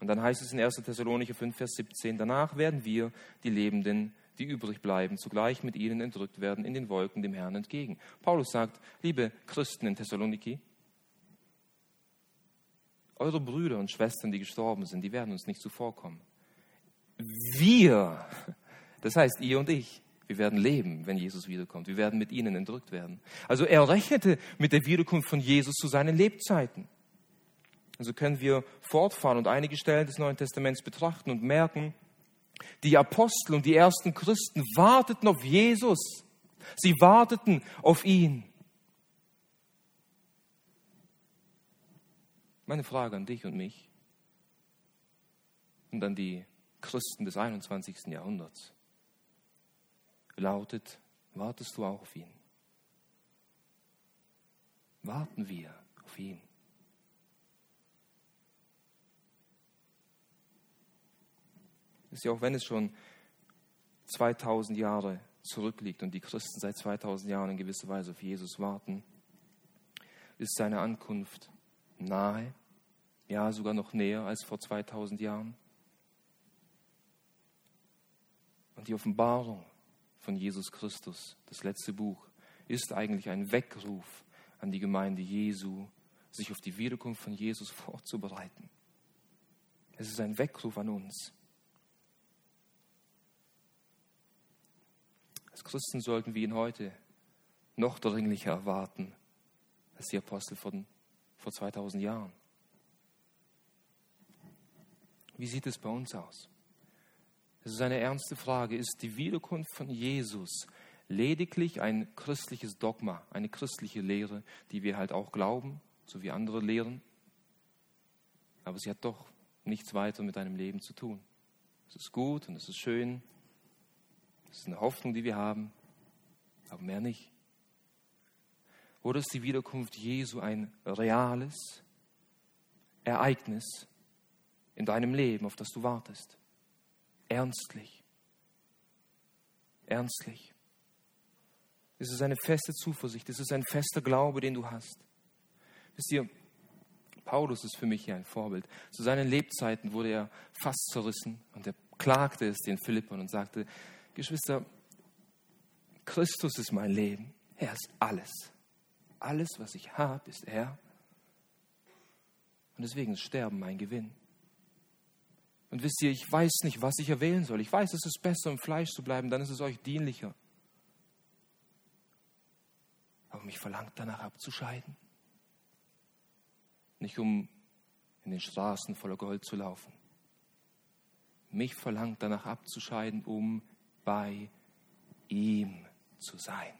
Und dann heißt es in 1. Thessalonicher 5, Vers 17, danach werden wir, die Lebenden, die übrig bleiben, zugleich mit ihnen entrückt werden in den Wolken dem Herrn entgegen. Paulus sagt, liebe Christen in Thessaloniki, eure Brüder und Schwestern, die gestorben sind, die werden uns nicht zuvorkommen. Wir, das heißt ihr und ich, Wir werden leben, wenn Jesus wiederkommt. Wir werden mit ihnen entrückt werden. Also er rechnete mit der Wiederkunft von Jesus zu seinen Lebzeiten. Also können wir fortfahren und einige Stellen des Neuen Testaments betrachten und merken, die Apostel und die ersten Christen warteten auf Jesus. Sie warteten auf ihn. Meine Frage an dich und mich und an die Christen des 21. Jahrhunderts lautet, wartest du auch auf ihn? Warten wir auf ihn? Ist ja auch wenn es schon 2000 Jahre zurückliegt und die Christen seit 2000 Jahren in gewisser Weise auf Jesus warten, ist seine Ankunft nahe, ja sogar noch näher als vor 2000 Jahren. Und die Offenbarung von Jesus Christus, das letzte Buch, ist eigentlich ein Weckruf an die Gemeinde Jesu, sich auf die Wiederkunft von Jesus vorzubereiten. Es ist ein Weckruf an uns. Als Christen sollten wir ihn heute noch dringlicher erwarten als die Apostel von vor 2000 Jahren. Wie sieht es bei uns aus? Es ist eine ernste Frage. Ist die Wiederkunft von Jesus lediglich ein christliches Dogma, eine christliche Lehre, die wir halt auch glauben, so wie andere lehren? Aber sie hat doch nichts weiter mit deinem Leben zu tun. Es ist gut und es ist schön, das ist eine Hoffnung, die wir haben, aber mehr nicht. Oder ist die Wiederkunft Jesu ein reales Ereignis in deinem Leben, auf das du wartest? Ernstlich. Ernstlich. Es ist eine feste Zuversicht, es ist ein fester Glaube, den du hast. Wisst ihr, Paulus ist für mich hier ein Vorbild. Zu seinen Lebzeiten wurde er fast zerrissen und er klagte es den Philippern und sagte, Geschwister, Christus ist mein Leben. Er ist alles. Alles, was ich habe, ist er. Und deswegen ist Sterben mein Gewinn. Und wisst ihr, ich weiß nicht, was ich erwählen soll. Ich weiß, es ist besser, im Fleisch zu bleiben, dann ist es euch dienlicher. Aber mich verlangt danach abzuscheiden. Nicht um in den Straßen voller Gold zu laufen. Mich verlangt danach abzuscheiden, um bei ihm zu sein.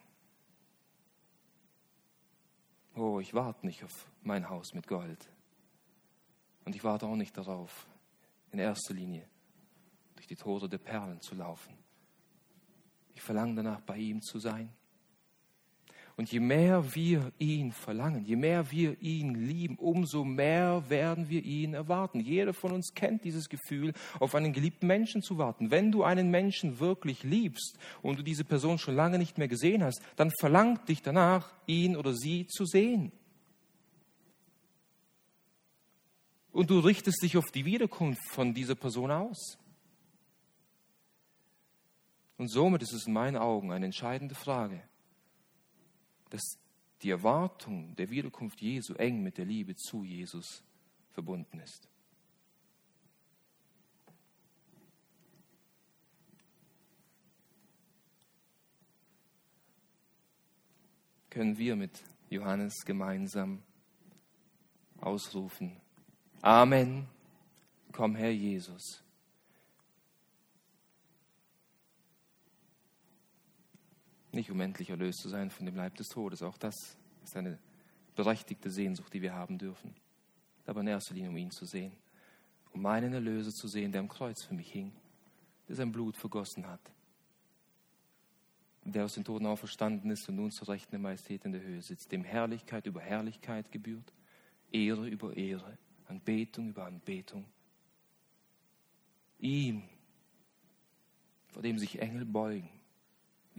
Oh, ich warte nicht auf mein Haus mit Gold. Und ich warte auch nicht darauf, in erster Linie durch die Tore der Perlen zu laufen. Ich verlange danach, bei ihm zu sein. Und je mehr wir ihn verlangen, je mehr wir ihn lieben, umso mehr werden wir ihn erwarten. Jeder von uns kennt dieses Gefühl, auf einen geliebten Menschen zu warten. Wenn du einen Menschen wirklich liebst und du diese Person schon lange nicht mehr gesehen hast, dann verlangt dich danach, ihn oder sie zu sehen. Und du richtest dich auf die Wiederkunft von dieser Person aus. Und somit ist es in meinen Augen eine entscheidende Frage dass die Erwartung der Wiederkunft Jesu eng mit der Liebe zu Jesus verbunden ist. Können wir mit Johannes gemeinsam ausrufen, Amen, komm Herr Jesus. Nicht um endlich erlöst zu sein von dem Leib des Todes. Auch das ist eine berechtigte Sehnsucht, die wir haben dürfen. Aber in erster Linie, um ihn zu sehen. Um meinen Erlöser zu sehen, der am Kreuz für mich hing, der sein Blut vergossen hat. Der aus den Toten auferstanden ist und nun zur Rechten der Majestät in der Höhe sitzt, dem Herrlichkeit über Herrlichkeit gebührt, Ehre über Ehre, Anbetung über Anbetung. Ihm, vor dem sich Engel beugen,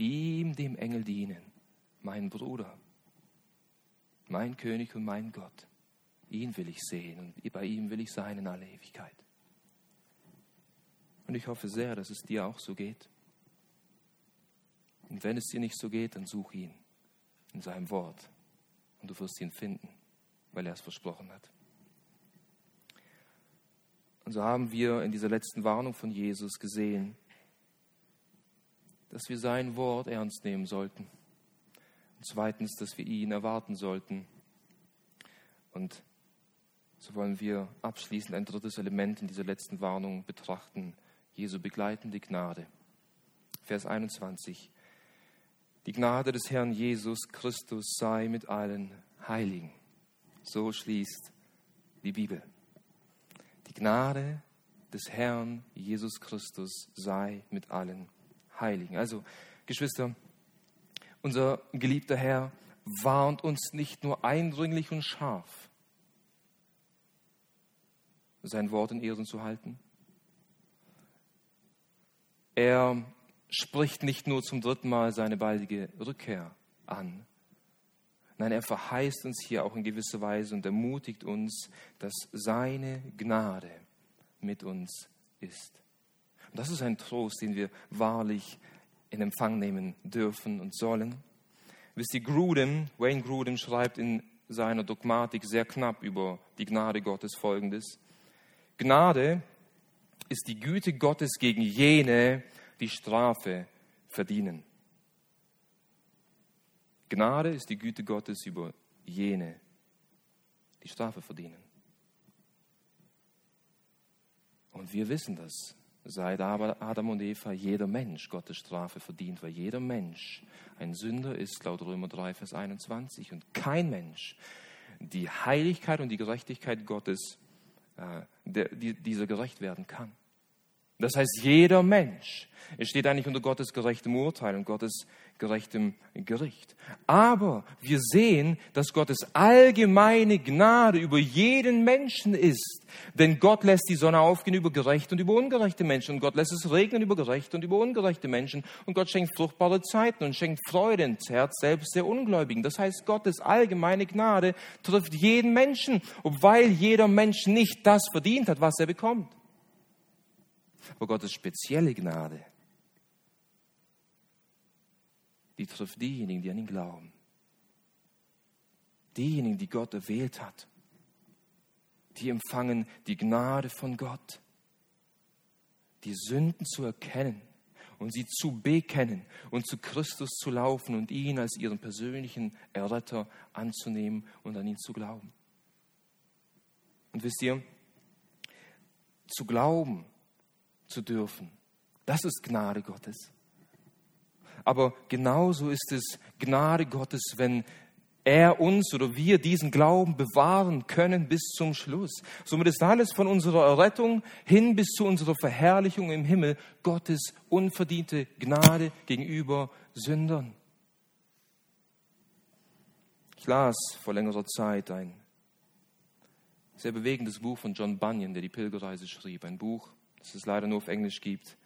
ihm dem Engel dienen, mein Bruder, mein König und mein Gott. Ihn will ich sehen und bei ihm will ich sein in aller Ewigkeit. Und ich hoffe sehr, dass es dir auch so geht. Und wenn es dir nicht so geht, dann such ihn in seinem Wort und du wirst ihn finden, weil er es versprochen hat. Und so haben wir in dieser letzten Warnung von Jesus gesehen, dass wir sein Wort ernst nehmen sollten. Und zweitens, dass wir ihn erwarten sollten. Und so wollen wir abschließend ein drittes Element in dieser letzten Warnung betrachten. Jesu begleitende Gnade. Vers 21. Die Gnade des Herrn Jesus Christus sei mit allen Heiligen. So schließt die Bibel. Die Gnade des Herrn Jesus Christus sei mit allen Heiligen. Also, Geschwister, unser geliebter Herr warnt uns nicht nur eindringlich und scharf, sein Wort in Ehren zu halten. Er spricht nicht nur zum dritten Mal seine baldige Rückkehr an. Nein, er verheißt uns hier auch in gewisser Weise und ermutigt uns, dass seine Gnade mit uns ist. Und das ist ein Trost, den wir wahrlich in Empfang nehmen dürfen und sollen. Wisst ihr, Grudem, Wayne Grudem schreibt in seiner Dogmatik sehr knapp über die Gnade Gottes folgendes. Gnade ist die Güte Gottes gegen jene, die Strafe verdienen. Gnade ist die Güte Gottes über jene, die Strafe verdienen. Und wir wissen das. Seit Adam und Eva jeder Mensch Gottes Strafe verdient, weil jeder Mensch ein Sünder ist, laut Römer 3, Vers 21. Und kein Mensch die Heiligkeit und die Gerechtigkeit Gottes, äh, der, die, dieser gerecht werden kann. Das heißt, jeder Mensch steht eigentlich unter Gottes gerechtem Urteil und Gottes gerechtem Gericht. Aber wir sehen, dass Gottes allgemeine Gnade über jeden Menschen ist. Denn Gott lässt die Sonne aufgehen über gerechte und über ungerechte Menschen. Und Gott lässt es regnen über gerechte und über ungerechte Menschen. Und Gott schenkt fruchtbare Zeiten und schenkt Freude ins Herz selbst der Ungläubigen. Das heißt, Gottes allgemeine Gnade trifft jeden Menschen, obwohl jeder Mensch nicht das verdient hat, was er bekommt. Aber Gottes spezielle Gnade, die trifft diejenigen, die an ihn glauben. Diejenigen, die Gott erwählt hat. Die empfangen die Gnade von Gott, die Sünden zu erkennen und sie zu bekennen und zu Christus zu laufen und ihn als ihren persönlichen Erretter anzunehmen und an ihn zu glauben. Und wisst ihr, zu glauben zu dürfen. Das ist Gnade Gottes. Aber genauso ist es Gnade Gottes, wenn er uns oder wir diesen Glauben bewahren können bis zum Schluss. Somit ist alles von unserer Errettung hin bis zu unserer Verherrlichung im Himmel Gottes unverdiente Gnade gegenüber Sündern. Ich las vor längerer Zeit ein sehr bewegendes Buch von John Bunyan, der die Pilgerreise schrieb. Ein Buch, das es leider nur auf Englisch gibt,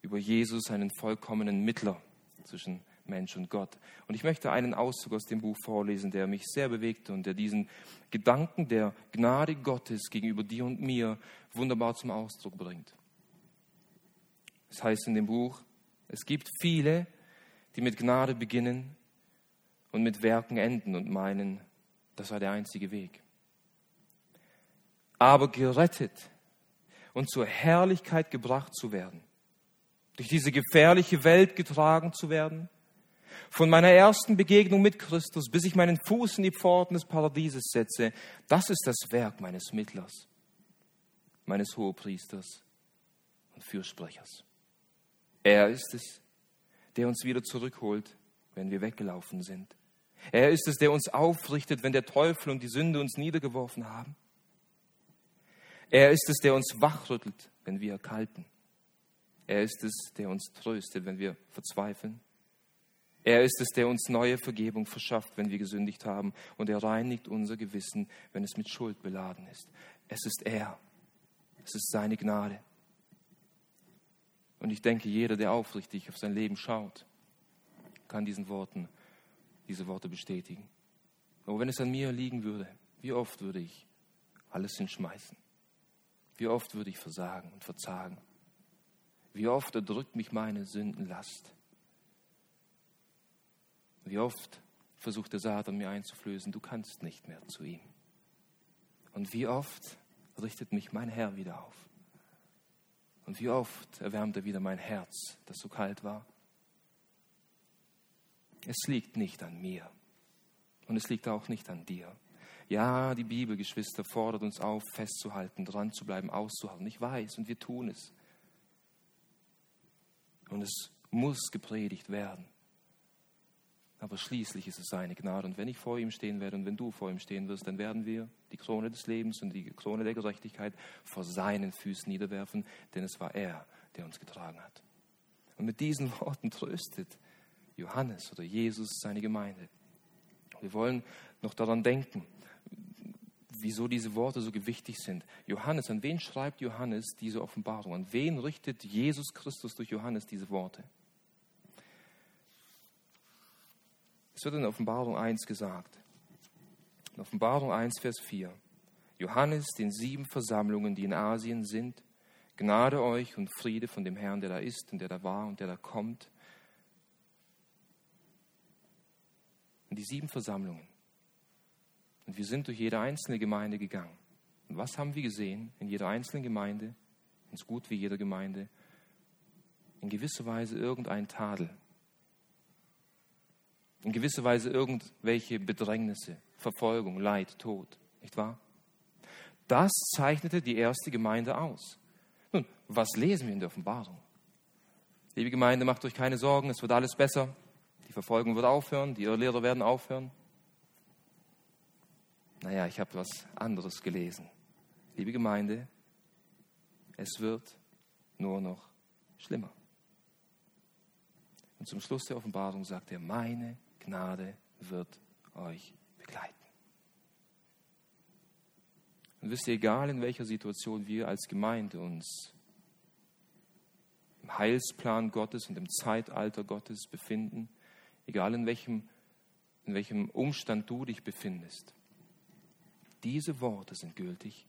über Jesus, einen vollkommenen Mittler zwischen Mensch und Gott. Und ich möchte einen Auszug aus dem Buch vorlesen, der mich sehr bewegte und der diesen Gedanken der Gnade Gottes gegenüber dir und mir wunderbar zum Ausdruck bringt. Es heißt in dem Buch, es gibt viele, die mit Gnade beginnen und mit Werken enden und meinen, das sei der einzige Weg. Aber gerettet und zur Herrlichkeit gebracht zu werden, durch diese gefährliche Welt getragen zu werden, von meiner ersten Begegnung mit Christus, bis ich meinen Fuß in die Pforten des Paradieses setze, das ist das Werk meines Mittlers, meines Hohepriesters und Fürsprechers. Er ist es, der uns wieder zurückholt, wenn wir weggelaufen sind. Er ist es, der uns aufrichtet, wenn der Teufel und die Sünde uns niedergeworfen haben. Er ist es, der uns wachrüttelt, wenn wir erkalten. Er ist es, der uns tröstet, wenn wir verzweifeln. Er ist es, der uns neue Vergebung verschafft, wenn wir gesündigt haben. Und er reinigt unser Gewissen, wenn es mit Schuld beladen ist. Es ist er. Es ist seine Gnade. Und ich denke, jeder, der aufrichtig auf sein Leben schaut, kann diesen Worten, diese Worte bestätigen. Aber wenn es an mir liegen würde, wie oft würde ich alles hinschmeißen? Wie oft würde ich versagen und verzagen? Wie oft erdrückt mich meine Sündenlast? Wie oft versucht der Satan mir einzuflößen, du kannst nicht mehr zu ihm? Und wie oft richtet mich mein Herr wieder auf? Und wie oft erwärmt er wieder mein Herz, das so kalt war? Es liegt nicht an mir und es liegt auch nicht an dir. Ja, die Bibel, Geschwister, fordert uns auf, festzuhalten, dran zu bleiben, auszuhalten. Ich weiß und wir tun es. Und es muss gepredigt werden. Aber schließlich ist es seine Gnade. Und wenn ich vor ihm stehen werde und wenn du vor ihm stehen wirst, dann werden wir die Krone des Lebens und die Krone der Gerechtigkeit vor seinen Füßen niederwerfen, denn es war er, der uns getragen hat. Und mit diesen [laughs] Worten tröstet Johannes oder Jesus seine Gemeinde. Wir wollen noch daran denken, wieso diese Worte so gewichtig sind. Johannes, an wen schreibt Johannes diese Offenbarung? An wen richtet Jesus Christus durch Johannes diese Worte? Es wird in Offenbarung 1 gesagt. In Offenbarung 1, Vers 4. Johannes den sieben Versammlungen, die in Asien sind, Gnade euch und Friede von dem Herrn, der da ist und der da war und der da kommt. Und die sieben Versammlungen. Und wir sind durch jede einzelne Gemeinde gegangen. Und was haben wir gesehen in jeder einzelnen Gemeinde, ins Gut wie jeder Gemeinde? In gewisser Weise irgendein Tadel, in gewisser Weise irgendwelche Bedrängnisse, Verfolgung, Leid, Tod, nicht wahr? Das zeichnete die erste Gemeinde aus. Nun, was lesen wir in der Offenbarung? Liebe Gemeinde, macht euch keine Sorgen, es wird alles besser. Die Verfolgung wird aufhören, die Irrlehrer werden aufhören. Naja, ich habe was anderes gelesen. Liebe Gemeinde, es wird nur noch schlimmer. Und zum Schluss der Offenbarung sagt er, meine Gnade wird euch begleiten. Und wisst ihr, egal in welcher Situation wir als Gemeinde uns im Heilsplan Gottes und im Zeitalter Gottes befinden, egal in welchem, in welchem Umstand du dich befindest, diese Worte sind gültig.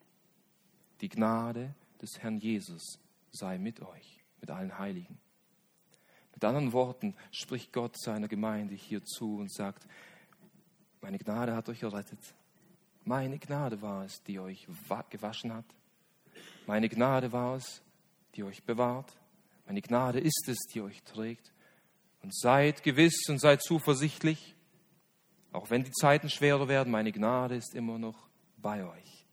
Die Gnade des Herrn Jesus sei mit euch, mit allen Heiligen. Mit anderen Worten spricht Gott seiner Gemeinde hier zu und sagt, meine Gnade hat euch errettet. Meine Gnade war es, die euch gewaschen hat. Meine Gnade war es, die euch bewahrt. Meine Gnade ist es, die euch trägt. Und seid gewiss und seid zuversichtlich, auch wenn die Zeiten schwerer werden, meine Gnade ist immer noch bei euch.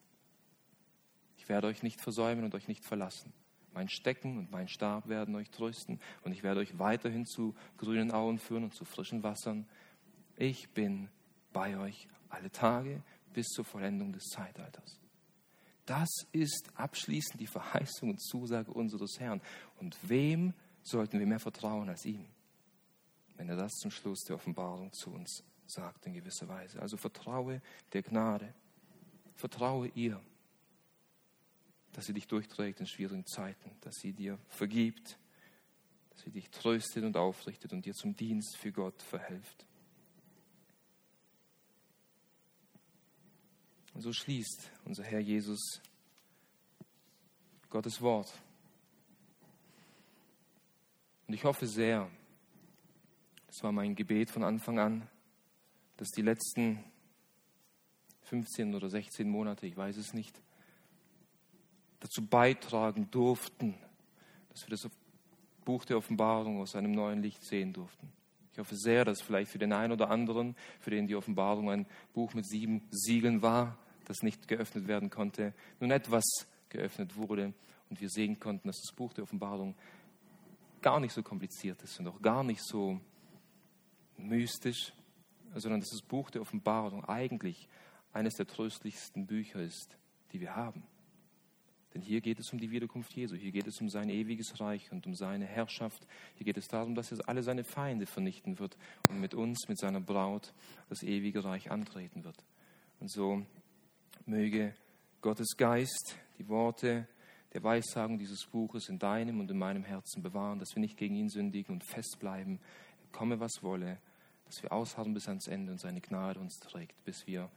Ich werde euch nicht versäumen und euch nicht verlassen. Mein Stecken und mein Stab werden euch trösten und ich werde euch weiterhin zu grünen Auen führen und zu frischen Wassern. Ich bin bei euch alle Tage bis zur Vollendung des Zeitalters. Das ist abschließend die Verheißung und Zusage unseres Herrn. Und wem sollten wir mehr vertrauen als ihm, wenn er das zum Schluss der Offenbarung zu uns sagt in gewisser Weise. Also vertraue der Gnade, vertraue ihr dass sie dich durchträgt in schwierigen Zeiten, dass sie dir vergibt, dass sie dich tröstet und aufrichtet und dir zum Dienst für Gott verhilft. Und so schließt unser Herr Jesus Gottes Wort. Und ich hoffe sehr, das war mein Gebet von Anfang an, dass die letzten 15 oder 16 Monate, ich weiß es nicht, dazu beitragen durften, dass wir das Buch der Offenbarung aus einem neuen Licht sehen durften. Ich hoffe sehr, dass vielleicht für den einen oder anderen, für den die Offenbarung ein Buch mit sieben Siegeln war, das nicht geöffnet werden konnte, nun etwas geöffnet wurde und wir sehen konnten, dass das Buch der Offenbarung gar nicht so kompliziert ist und auch gar nicht so mystisch, sondern dass das Buch der Offenbarung eigentlich eines der tröstlichsten Bücher ist, die wir haben. Denn hier geht es um die Wiederkunft Jesu, hier geht es um sein ewiges Reich und um seine Herrschaft. Hier geht es darum, dass er alle seine Feinde vernichten wird und mit uns, mit seiner Braut, das ewige Reich antreten wird. Und so möge Gottes Geist die Worte der Weissagung dieses Buches in deinem und in meinem Herzen bewahren, dass wir nicht gegen ihn sündigen und festbleiben, komme was wolle, dass wir ausharren bis ans Ende und seine Gnade uns trägt, bis wir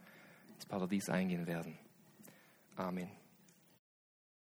ins Paradies eingehen werden. Amen.